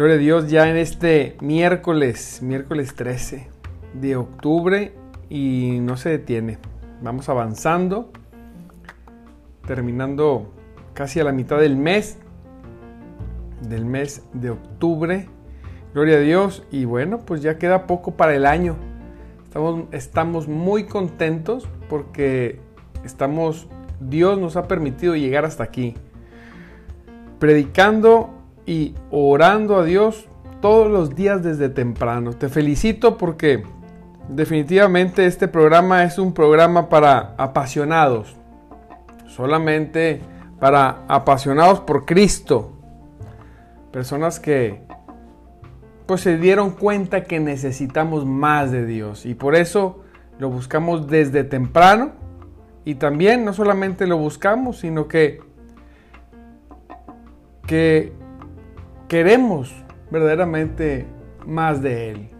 Gloria a Dios, ya en este miércoles, miércoles 13 de octubre y no se detiene. Vamos avanzando, terminando casi a la mitad del mes, del mes de octubre. Gloria a Dios y bueno, pues ya queda poco para el año. Estamos, estamos muy contentos porque estamos, Dios nos ha permitido llegar hasta aquí. Predicando y orando a Dios todos los días desde temprano. Te felicito porque definitivamente este programa es un programa para apasionados. Solamente para apasionados por Cristo. Personas que pues se dieron cuenta que necesitamos más de Dios y por eso lo buscamos desde temprano y también no solamente lo buscamos, sino que que queremos verdaderamente más de Él.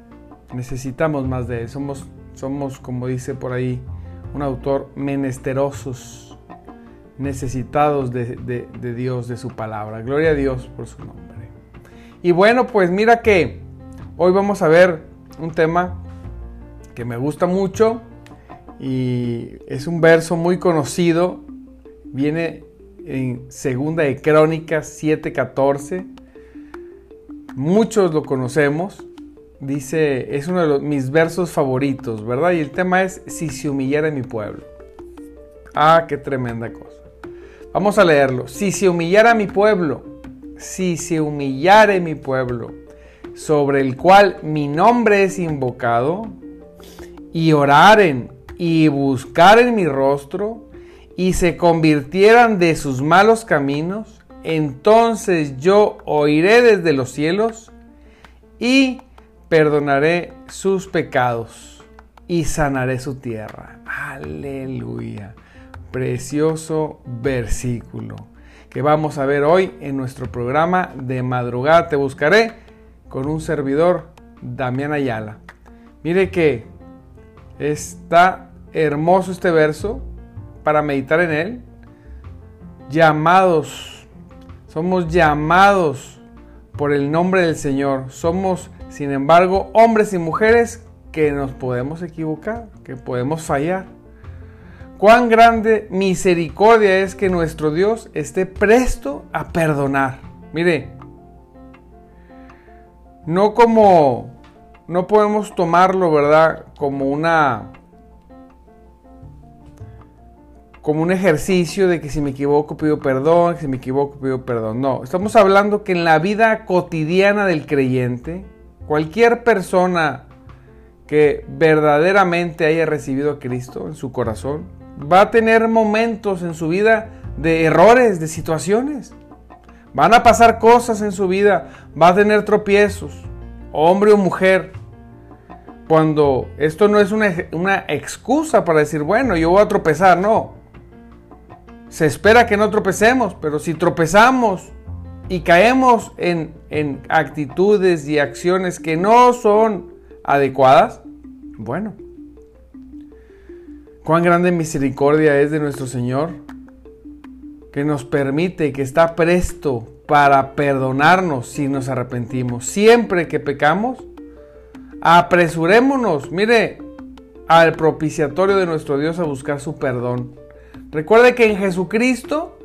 Necesitamos más de Él. Somos, somos como dice por ahí un autor, menesterosos, necesitados de, de Dios, de su palabra. Gloria a Dios por su nombre. Y bueno, pues mira que hoy vamos a ver un tema que me gusta mucho y es un verso muy conocido. Viene en Segunda de Crónicas 7:14 Muchos lo conocemos. Dice, es uno de mis versos favoritos, ¿verdad? Y el tema es si se humillara mi pueblo. Ah, qué tremenda cosa. Vamos a leerlo. Si se humillara mi pueblo, si se humillare mi pueblo, sobre el cual mi nombre es invocado, y oraren y buscaren mi rostro, y se convirtieran de sus malos caminos, entonces yo oiré desde los cielos y perdonaré sus pecados y sanaré su tierra. Aleluya. Precioso versículo que vamos a ver hoy en nuestro programa de madrugada. Te buscaré con un servidor, Damián Ayala. Mire que está hermoso este verso para meditar en él. Llamados somos llamados por el nombre del Señor. Somos, sin embargo, hombres y mujeres que nos podemos equivocar, que podemos fallar. Cuán grande misericordia es que nuestro Dios esté presto a perdonar. Mire, no como, no podemos tomarlo, ¿verdad? Como una como un ejercicio de que si me equivoco pido perdón, si me equivoco pido perdón. No, estamos hablando que en la vida cotidiana del creyente, cualquier persona que verdaderamente haya recibido a Cristo en su corazón, va a tener momentos en su vida de errores, de situaciones. Van a pasar cosas en su vida, va a tener tropiezos, hombre o mujer. Cuando esto no es una, una excusa para decir, bueno, yo voy a tropezar, no se espera que no tropecemos, pero si tropezamos y caemos en, actitudes y acciones que no son adecuadas, bueno, cuán grande misericordia es de nuestro Señor, que nos permite, que está presto para perdonarnos si nos arrepentimos. Siempre que pecamos, apresurémonos, mire, al propiciatorio de nuestro Dios a buscar su perdón. Recuerde que en Jesucristo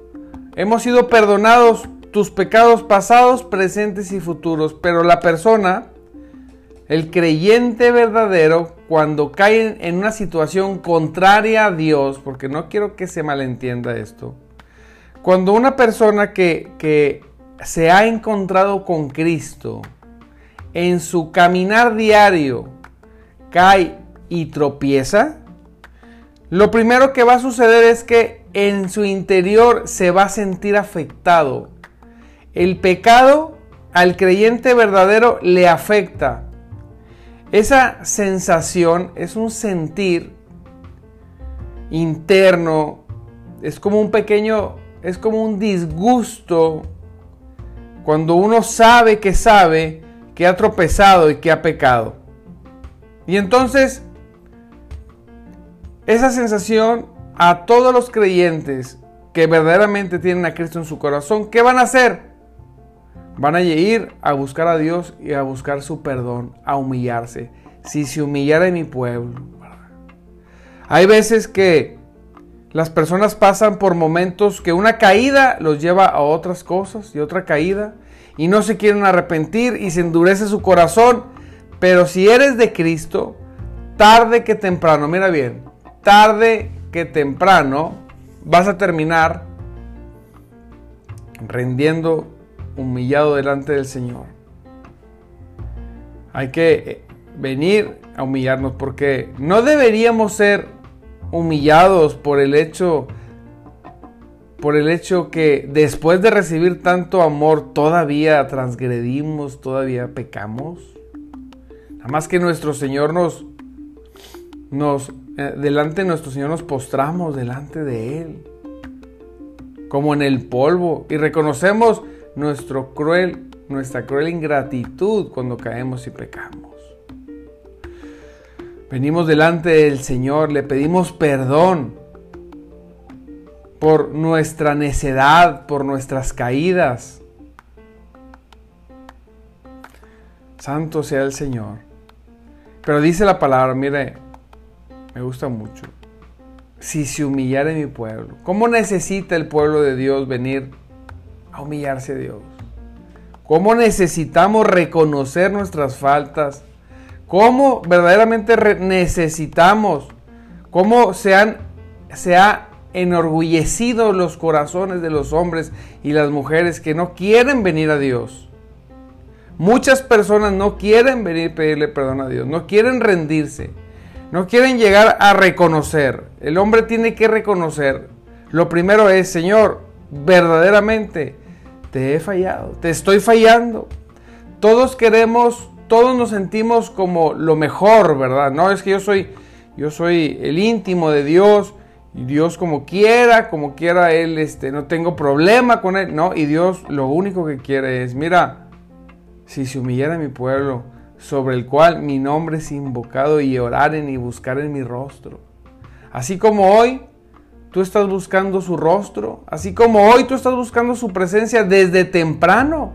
hemos sido perdonados tus pecados pasados, presentes y futuros, pero la persona, el creyente verdadero, cuando cae en una situación contraria a Dios, porque no quiero que se malentienda esto, cuando una persona que, que se ha encontrado con Cristo en su caminar diario cae y tropieza, lo primero que va a suceder es que en su interior se va a sentir afectado. El pecado al creyente verdadero le afecta. esa sensación es un sentir interno, es como un pequeño, es como un disgusto cuando uno sabe que sabe que ha tropezado y que ha pecado. Y entonces, esa sensación a todos los creyentes que verdaderamente tienen a Cristo en su corazón, ¿qué van a hacer? Van a ir a buscar a Dios y a buscar su perdón, a humillarse. Si se humillara mi pueblo. Hay veces que las personas pasan por momentos que una caída los lleva a otras cosas y otra caída y no se quieren arrepentir y se endurece su corazón. Pero si eres de Cristo, tarde que temprano, mira bien, tarde que temprano vas a terminar rendiendo humillado delante del Señor. Hay que eh, venir a humillarnos porque no deberíamos ser humillados por el hecho por el hecho que después de recibir tanto amor todavía transgredimos, todavía pecamos. Nada más que nuestro Señor nos nos eh, delante de nuestro Señor nos postramos delante de él como en el polvo y reconocemos nuestro cruel, nuestra cruel ingratitud cuando caemos y pecamos. Venimos delante del Señor, le pedimos perdón por nuestra necedad, por nuestras caídas. Santo sea el Señor. Pero dice la palabra, mire, me gusta mucho. Si se humillara mi pueblo, ¿cómo necesita el pueblo de Dios venir a humillarse a Dios. Cómo necesitamos reconocer nuestras faltas. Cómo verdaderamente necesitamos. Cómo se, han, se ha enorgullecido los corazones de los hombres y las mujeres que no quieren venir a Dios. Muchas personas no quieren venir a pedirle perdón a Dios, no quieren rendirse, no quieren llegar a reconocer. El hombre tiene que reconocer. Lo primero es, Señor, verdaderamente te he fallado, te estoy fallando. Todos queremos, todos nos sentimos como lo mejor, ¿verdad? No es que yo soy, yo soy el íntimo de Dios y Dios como quiera, como quiera él, este, no tengo problema con él, no. Y Dios lo único que quiere es, mira, si se humillara mi pueblo, sobre el cual mi nombre es invocado y oraren y buscar en mi rostro. Así como hoy tú estás buscando su rostro, así como hoy tú estás buscando su presencia desde temprano.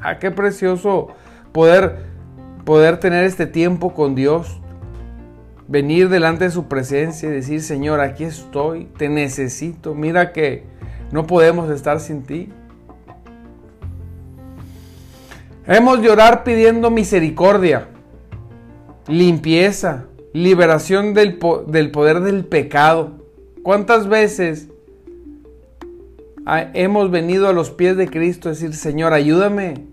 Ah, qué precioso poder, poder tener este tiempo con Dios, venir delante de su presencia y decir, Señor, aquí estoy, te necesito, mira que no podemos estar sin ti. Hemos de orar pidiendo misericordia, limpieza, liberación del, del poder del pecado ¿Cuántas veces hemos venido a los pies de Cristo a decir, Señor, ayúdame?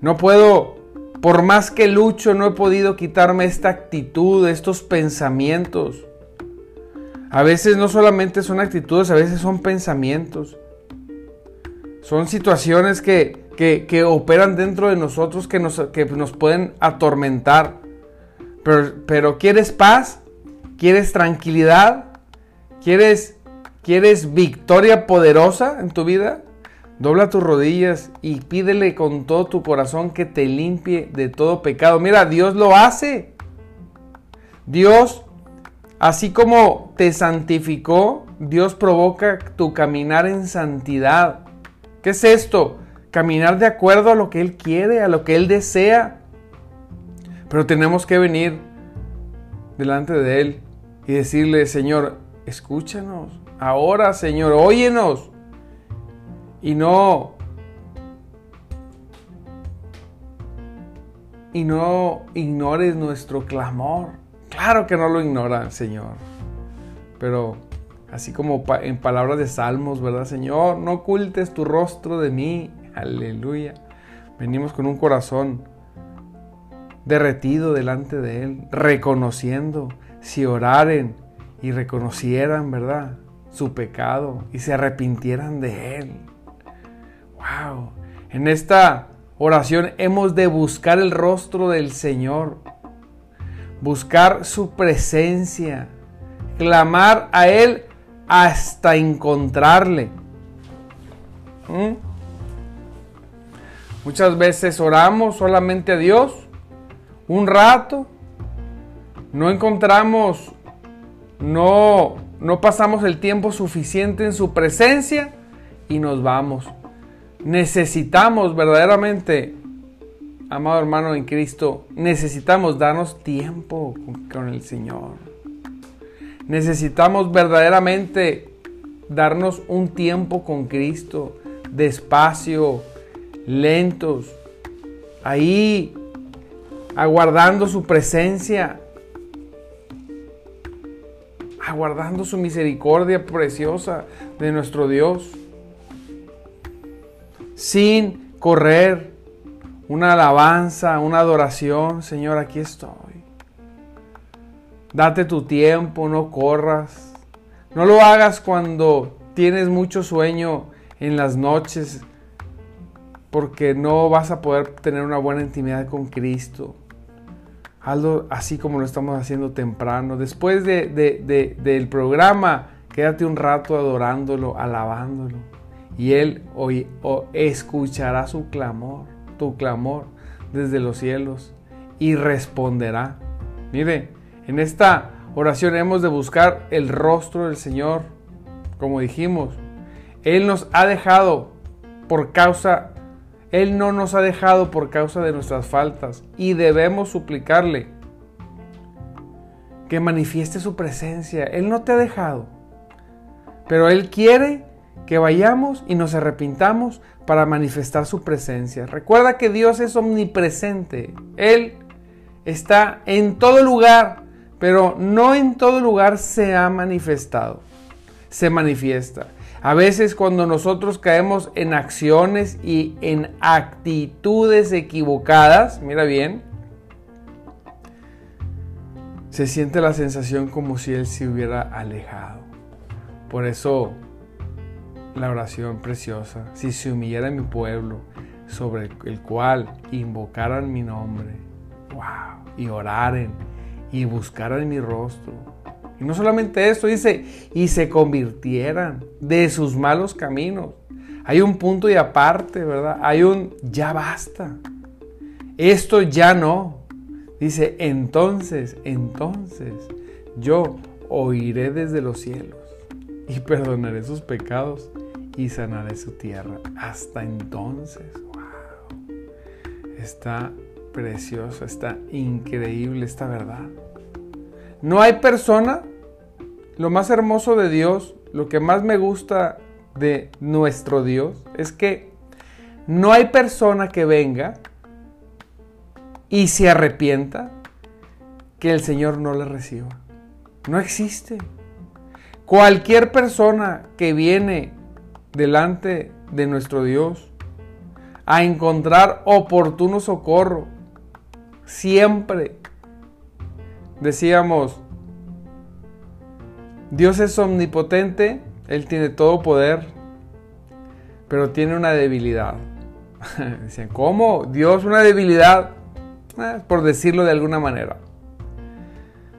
No puedo, por más que lucho, no he podido quitarme esta actitud, estos pensamientos. A veces no solamente son actitudes, a veces son pensamientos. Son situaciones que, operan dentro de nosotros que nos, que nos pueden atormentar. Pero, pero ¿quieres paz? ¿Quieres tranquilidad? ¿Quieres, ¿Quieres victoria poderosa en tu vida? Dobla tus rodillas y pídele con todo tu corazón que te limpie de todo pecado. Mira, Dios lo hace. Dios, así como te santificó, Dios provoca tu caminar en santidad. ¿Qué es esto? Caminar de acuerdo a lo que Él quiere, a lo que Él desea. Pero tenemos que venir delante de Él y decirle, Señor, escúchanos. Ahora, Señor, óyenos. Y no... Y no ignores nuestro clamor. Claro que no lo ignora, Señor. Pero así como en palabras de salmos, ¿verdad, Señor? No ocultes tu rostro de mí. Aleluya. Venimos con un corazón derretido delante de Él, reconociendo si oraren y reconocieran, ¿verdad? Su pecado y se arrepintieran de él. ¡Wow! En esta oración hemos de buscar el rostro del Señor, buscar su presencia, clamar a Él hasta encontrarle. ¿Mm? Muchas veces oramos solamente a Dios un rato, no encontramos, no, no pasamos el tiempo suficiente en su presencia y nos vamos. Necesitamos verdaderamente, amado hermano en Cristo, necesitamos darnos tiempo con el Señor. Necesitamos verdaderamente darnos un tiempo con Cristo, despacio, lentos, ahí aguardando su presencia, aguardando su misericordia preciosa de nuestro Dios, sin correr, una alabanza, una adoración, Señor, aquí estoy. Date tu tiempo, no corras. No lo hagas cuando tienes mucho sueño en las noches, porque no vas a poder tener una buena intimidad con Cristo. Hazlo así como lo estamos haciendo temprano. Después del programa, quédate un rato adorándolo, alabándolo. Y Él hoy, escuchará su clamor, tu clamor desde los cielos y responderá. Mire, en esta oración hemos de buscar el rostro del Señor, como dijimos. Él nos ha dejado por causa él no nos ha dejado por causa de nuestras faltas y debemos suplicarle que manifieste su presencia. Él no te ha dejado, pero Él quiere que vayamos y nos arrepintamos para manifestar su presencia. Recuerda que Dios es omnipresente. Él está en todo lugar, pero no en todo lugar se ha manifestado. Se manifiesta. A veces cuando nosotros caemos en acciones y en actitudes equivocadas, mira bien, se siente la sensación como si Él se hubiera alejado. Por eso la oración preciosa, si se humillara mi pueblo, sobre el cual invocaran mi nombre, wow, y oraren y buscaran mi rostro, y no solamente esto, dice, y se convirtieran de sus malos caminos. Hay un punto y aparte, ¿verdad? Hay un ya basta. Esto ya no. Dice, entonces, entonces, yo oiré desde los cielos y perdonaré sus pecados y sanaré su tierra. Hasta entonces, wow. Está precioso, está increíble esta verdad. No hay persona, lo más hermoso de Dios, lo que más me gusta de nuestro Dios, es que no hay persona que venga y se arrepienta que el Señor no le reciba. No existe. Cualquier persona que viene delante de nuestro Dios a encontrar oportuno socorro, siempre decíamos, Dios es omnipotente, Él tiene todo poder, pero tiene una debilidad. Decían, ¿cómo? Dios una debilidad, eh, por decirlo de alguna manera.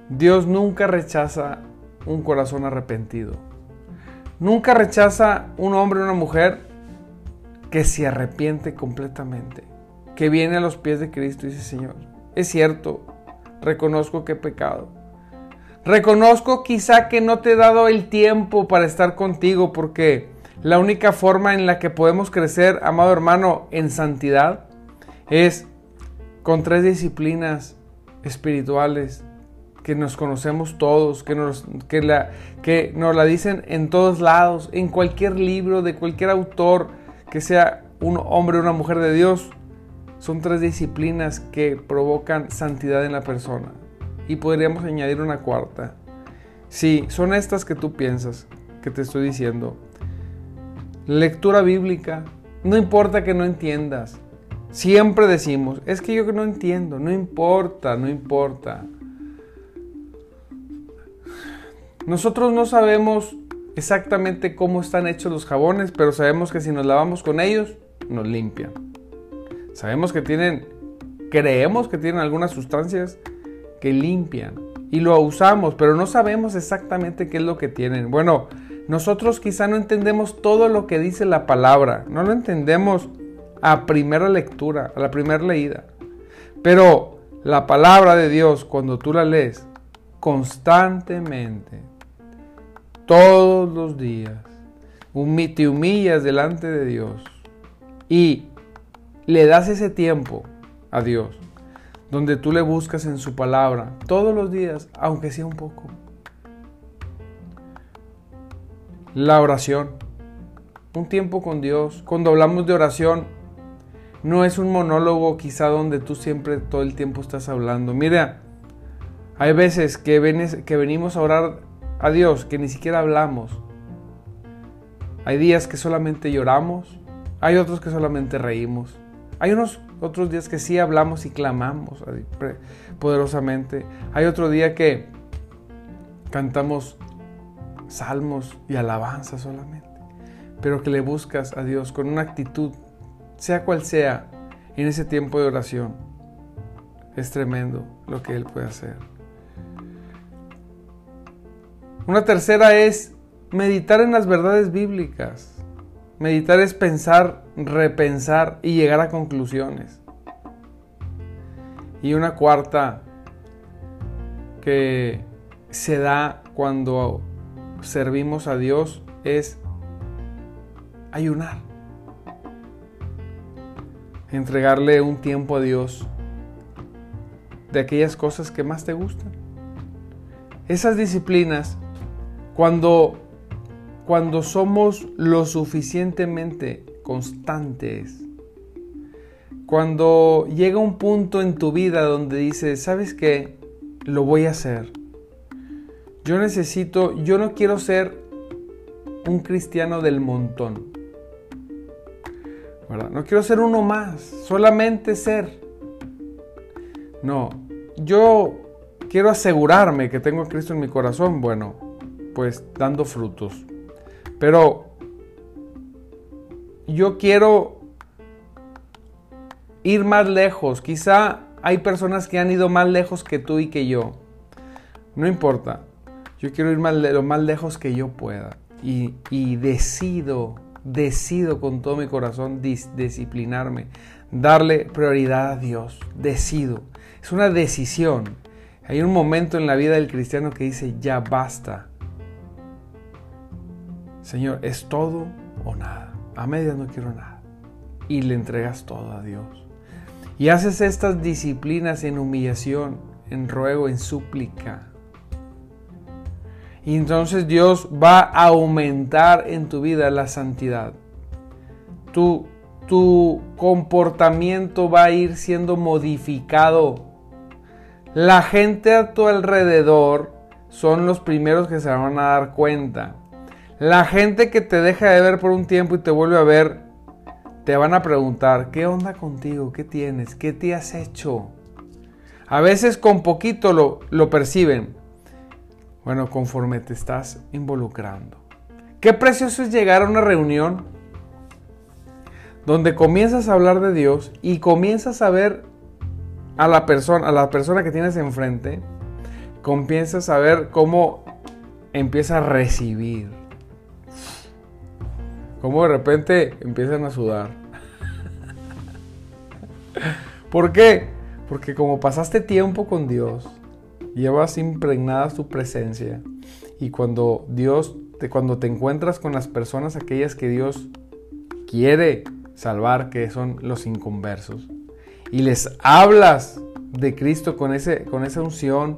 Dios nunca rechaza un corazón arrepentido. Nunca rechaza un hombre o una mujer que se arrepiente completamente, que viene a los pies de Cristo y dice, Señor, es cierto, reconozco que he pecado. Reconozco quizá que no te he dado el tiempo para estar contigo porque la única forma en la que podemos crecer, amado hermano, en santidad es con tres disciplinas espirituales que nos conocemos todos, que nos, que, la, que nos la dicen en todos lados, en cualquier libro de cualquier autor que sea un hombre o una mujer de Dios, son tres disciplinas que provocan santidad en la persona. Y podríamos añadir una cuarta. Sí, son estas que tú piensas, que te estoy diciendo. Lectura bíblica. No importa que no entiendas. Siempre decimos, es que yo no entiendo. No importa, no importa. Nosotros no sabemos exactamente cómo están hechos los jabones, pero sabemos que si nos lavamos con ellos, nos limpian. Sabemos que tienen, creemos que tienen algunas sustancias que limpian y lo usamos, pero no sabemos exactamente qué es lo que tienen. Bueno, nosotros quizá no entendemos todo lo que dice la palabra, no lo entendemos a primera lectura, a la primera leída. Pero la palabra de Dios, cuando tú la lees constantemente, todos los días, te humillas delante de Dios y le das ese tiempo a Dios, donde tú le buscas en su palabra todos los días, aunque sea un poco. La oración, un tiempo con Dios. Cuando hablamos de oración, no es un monólogo quizá donde tú siempre todo el tiempo estás hablando. Mira, hay veces que, que venimos a orar a Dios que ni siquiera hablamos. Hay días que solamente lloramos, hay otros que solamente reímos. Hay unos otros días que sí hablamos y clamamos poderosamente. Hay otro día que cantamos salmos y alabanza solamente. Pero que le buscas a Dios con una actitud sea cual sea, en ese tiempo de oración. Es tremendo lo que Él puede hacer. Una tercera es meditar en las verdades bíblicas. Meditar es pensar, repensar y llegar a conclusiones. Y una cuarta que se da cuando servimos a Dios es ayunar entregarle un tiempo a Dios de aquellas cosas que más te gustan. Esas disciplinas, cuando, cuando somos lo suficientemente constantes, cuando llega un punto en tu vida donde dices, ¿sabes qué? Lo voy a hacer. Yo necesito, yo no quiero ser un cristiano del montón. No quiero ser uno más, solamente ser. No, yo quiero asegurarme que tengo a Cristo en mi corazón, bueno, pues dando frutos. Pero yo quiero ir más lejos. Quizá hay personas que han ido más lejos que tú y que yo. No importa. Yo quiero ir más, lo más lejos que yo pueda. Y, y decido decido con todo mi corazón disciplinarme, darle prioridad a Dios. Decido. Es una decisión. Hay un momento en la vida del cristiano que dice, ya basta. Señor, es todo o nada. A media no quiero nada. Y le entregas todo a Dios. Y haces estas disciplinas en humillación, en ruego, en súplica. Y entonces Dios va a aumentar en tu vida la santidad. Tu, tu comportamiento va a ir siendo modificado. La gente a tu alrededor son los primeros que se van a dar cuenta. La gente que te deja de ver por un tiempo y te vuelve a ver, te van a preguntar, ¿qué onda contigo? ¿Qué tienes? ¿Qué te has hecho? A veces con poquito lo, lo perciben, bueno, conforme te estás involucrando. Qué precioso es llegar a una reunión donde comienzas a hablar de Dios y comienzas a ver a la persona, a la persona que tienes enfrente, comienzas a ver cómo empieza a recibir. Cómo de repente empiezan a sudar. ¿Por qué? Porque como pasaste tiempo con Dios, llevas impregnada su presencia y cuando Dios, te, cuando te encuentras con las personas aquellas que Dios quiere salvar, que son los inconversos, y les hablas de Cristo con, ese, con esa unción,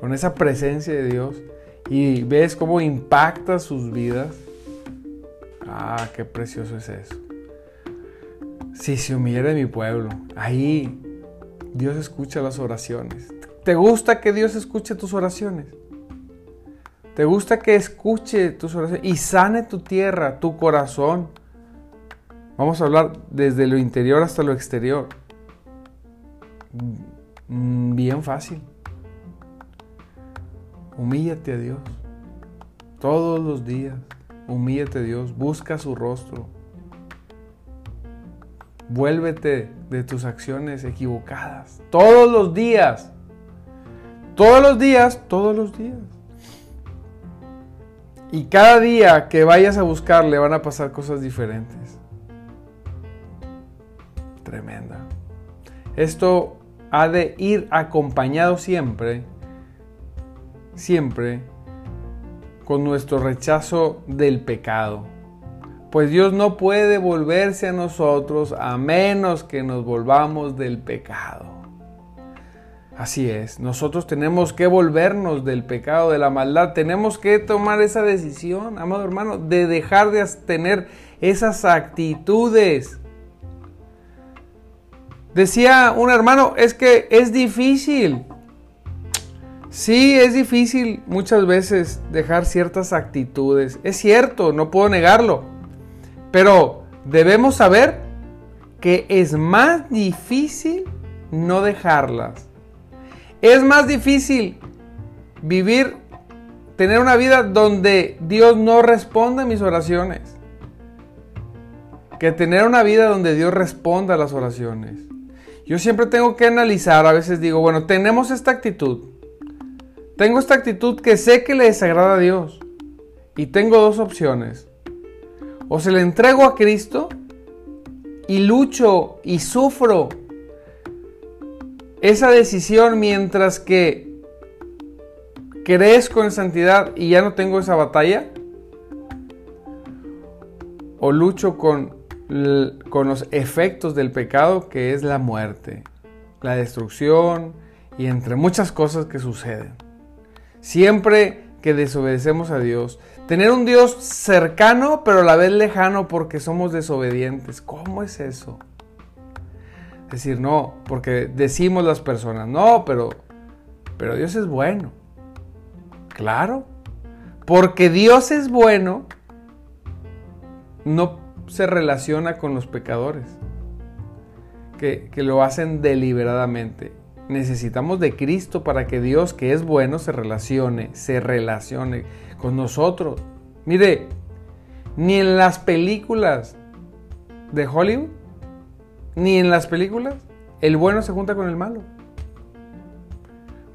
con esa presencia de Dios, y ves cómo impacta sus vidas, ah, qué precioso es eso. Si se humillara mi pueblo, ahí Dios escucha las oraciones. ¿Te gusta que Dios escuche tus oraciones? ¿Te gusta que escuche tus oraciones y sane tu tierra, tu corazón? Vamos a hablar desde lo interior hasta lo exterior. Mm, bien fácil. Humíllate a Dios. Todos los días. Humíllate Dios. Busca su rostro. Vuélvete de tus acciones equivocadas. Todos los días. Todos los días, todos los días. Y cada día que vayas a buscarle van a pasar cosas diferentes. Tremenda. Esto ha de ir acompañado siempre, siempre, con nuestro rechazo del pecado. Pues Dios no puede volverse a nosotros a menos que nos volvamos del pecado. Así es, nosotros tenemos que volvernos del pecado, de la maldad, tenemos que tomar esa decisión, amado hermano, de dejar de tener esas actitudes. Decía un hermano, es que es difícil. Sí, es difícil muchas veces dejar ciertas actitudes. Es cierto, no puedo negarlo. Pero debemos saber que es más difícil no dejarlas es más difícil vivir, tener una vida donde Dios no responde a mis oraciones que tener una vida donde Dios responda a las oraciones. Yo siempre tengo que analizar, a veces digo, bueno, tenemos esta actitud. Tengo esta actitud que sé que le desagrada a Dios. Y tengo dos opciones. O se le entrego a Cristo y lucho y sufro esa decisión mientras que crezco en santidad y ya no tengo esa batalla? ¿O lucho con, con los efectos del pecado que es la muerte, la destrucción y entre muchas cosas que suceden? Siempre que desobedecemos a Dios, tener un Dios cercano pero a la vez lejano porque somos desobedientes, ¿cómo es eso? decir, no, porque decimos las personas, no, pero, pero Dios es bueno. Claro, porque Dios es bueno, no se relaciona con los pecadores, que, que lo hacen deliberadamente. Necesitamos de Cristo para que Dios, que es bueno, se relacione, se relacione con nosotros. Mire, ni en las películas de Hollywood ni en las películas el bueno se junta con el malo.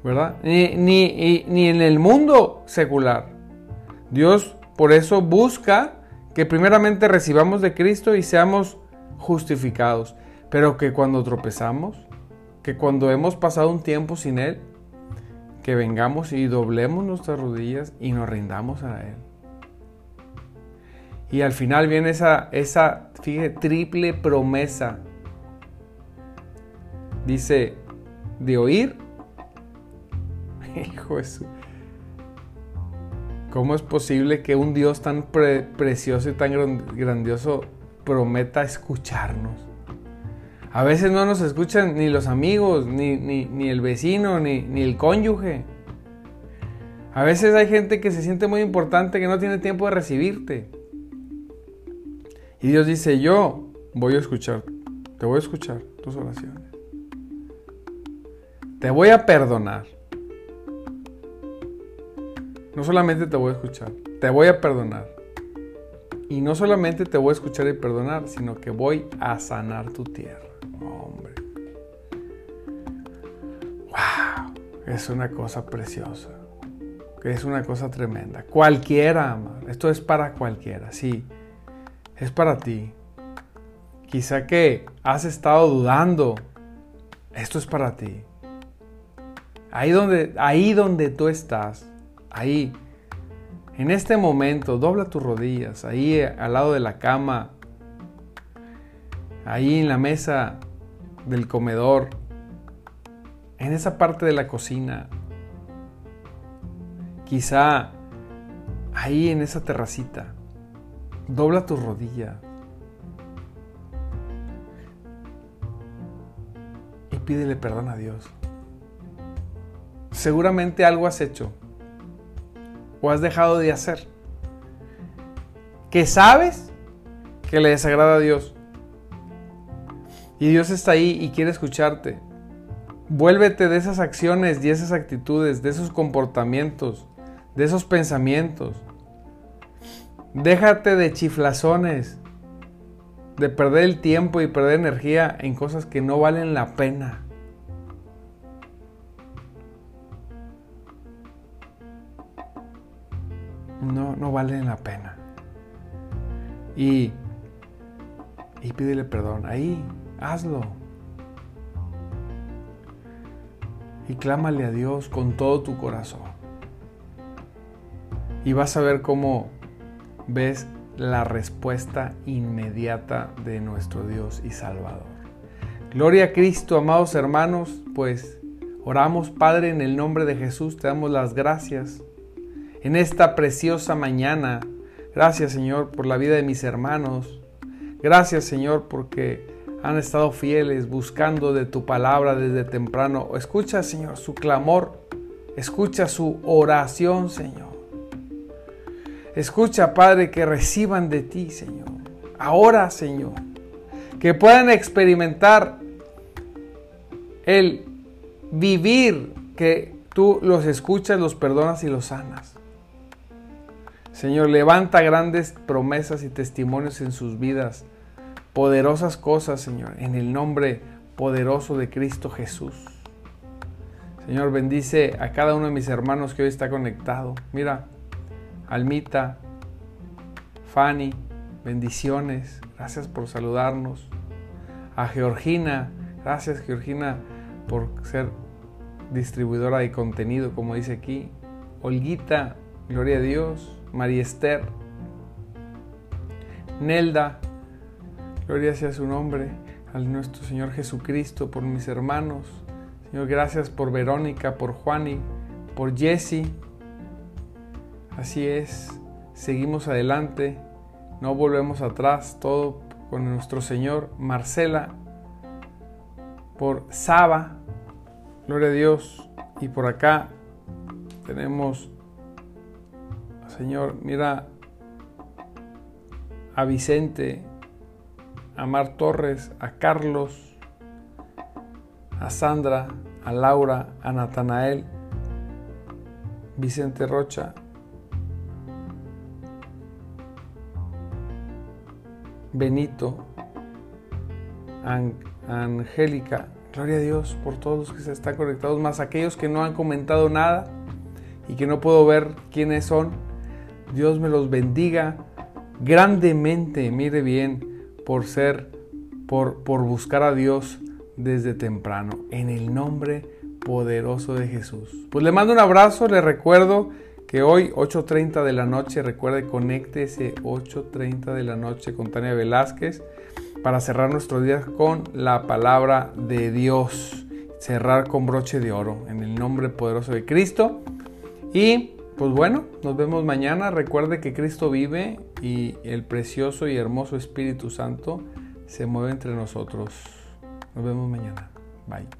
¿Verdad? Ni, ni, en el mundo secular. Dios por eso busca que primeramente recibamos de Cristo y seamos justificados. Pero que cuando tropezamos, que cuando hemos pasado un tiempo sin Él, que vengamos y doblemos nuestras rodillas y nos rindamos a Él. Y al final viene esa, esa fíjate, triple promesa Dice, de oír. Hijo de ¿Cómo es posible que un Dios tan precioso y tan grandioso prometa escucharnos? A veces no nos escuchan ni los amigos, ni, ni, el vecino, ni, ni el cónyuge. A veces hay gente que se siente muy importante que no tiene tiempo de recibirte. Y Dios dice, yo voy a escuchar, te voy a escuchar tus oraciones. Te voy a perdonar. No solamente te voy a escuchar, te voy a perdonar. Y no solamente te voy a escuchar y perdonar, sino que voy a sanar tu tierra. Hombre. ¡Wow! Es una cosa preciosa. Es una cosa tremenda. Cualquiera. Esto es para cualquiera, sí. Es para ti. Quizá que has estado dudando. Esto es para ti. Ahí donde, ahí donde tú estás, ahí, en este momento, dobla tus rodillas, ahí al lado de la cama, ahí en la mesa del comedor, en esa parte de la cocina, quizá ahí en esa terracita, dobla tus rodillas y pídele perdón a Dios seguramente algo has hecho o has dejado de hacer que sabes que le desagrada a Dios. Y Dios está ahí y quiere escucharte. Vuélvete de esas acciones y esas actitudes, de esos comportamientos, de esos pensamientos. Déjate de chiflazones. de perder el tiempo y perder energía en cosas que no valen la pena. No, no valen la pena. Y, y pídele perdón. Ahí, hazlo. Y clámale a Dios con todo tu corazón. Y vas a ver cómo ves la respuesta inmediata de nuestro Dios y Salvador. Gloria a Cristo, amados hermanos, pues oramos, Padre, en el nombre de Jesús, te damos las gracias en esta preciosa mañana. Gracias, Señor, por la vida de mis hermanos. Gracias, Señor, porque han estado fieles buscando de tu palabra desde temprano. Escucha, Señor, su clamor. Escucha su oración, Señor. Escucha, Padre, que reciban de ti, Señor. Ahora, Señor. Que puedan experimentar el vivir que tú los escuchas, los perdonas y los sanas. Señor, levanta grandes promesas y testimonios en sus vidas. Poderosas cosas, Señor, en el nombre poderoso de Cristo Jesús. Señor, bendice a cada uno de mis hermanos que hoy está conectado. Mira, Almita, Fanny, bendiciones. Gracias por saludarnos. A Georgina, gracias Georgina por ser distribuidora de contenido, como dice aquí. Olguita, gloria a Dios. María Esther. Nelda, gloria sea su nombre. Al nuestro Señor Jesucristo, por mis hermanos. Señor, gracias por Verónica, por Juani, por Jesse, Así es, seguimos adelante, no volvemos atrás, todo con nuestro Señor. Marcela, por Saba, gloria a Dios. Y por acá tenemos, Señor, mira a Vicente, a Mar Torres, a Carlos, a Sandra, a Laura, a Natanael, Vicente Rocha, Benito, Angélica, gloria a Dios por todos los que se están conectados, más aquellos que no han comentado nada y que no puedo ver quiénes son. Dios me los bendiga grandemente, mire bien, por ser, por, por buscar a Dios desde temprano, en el nombre poderoso de Jesús. Pues le mando un abrazo, le recuerdo que hoy 8.30 de la noche, recuerde, conéctese 8.30 de la noche con Tania Velázquez para cerrar nuestros días con la palabra de Dios, cerrar con broche de oro en el nombre poderoso de Cristo. Y pues bueno, nos vemos mañana. Recuerde que Cristo vive y el precioso y hermoso Espíritu Santo se mueve entre nosotros. Nos vemos mañana. Bye.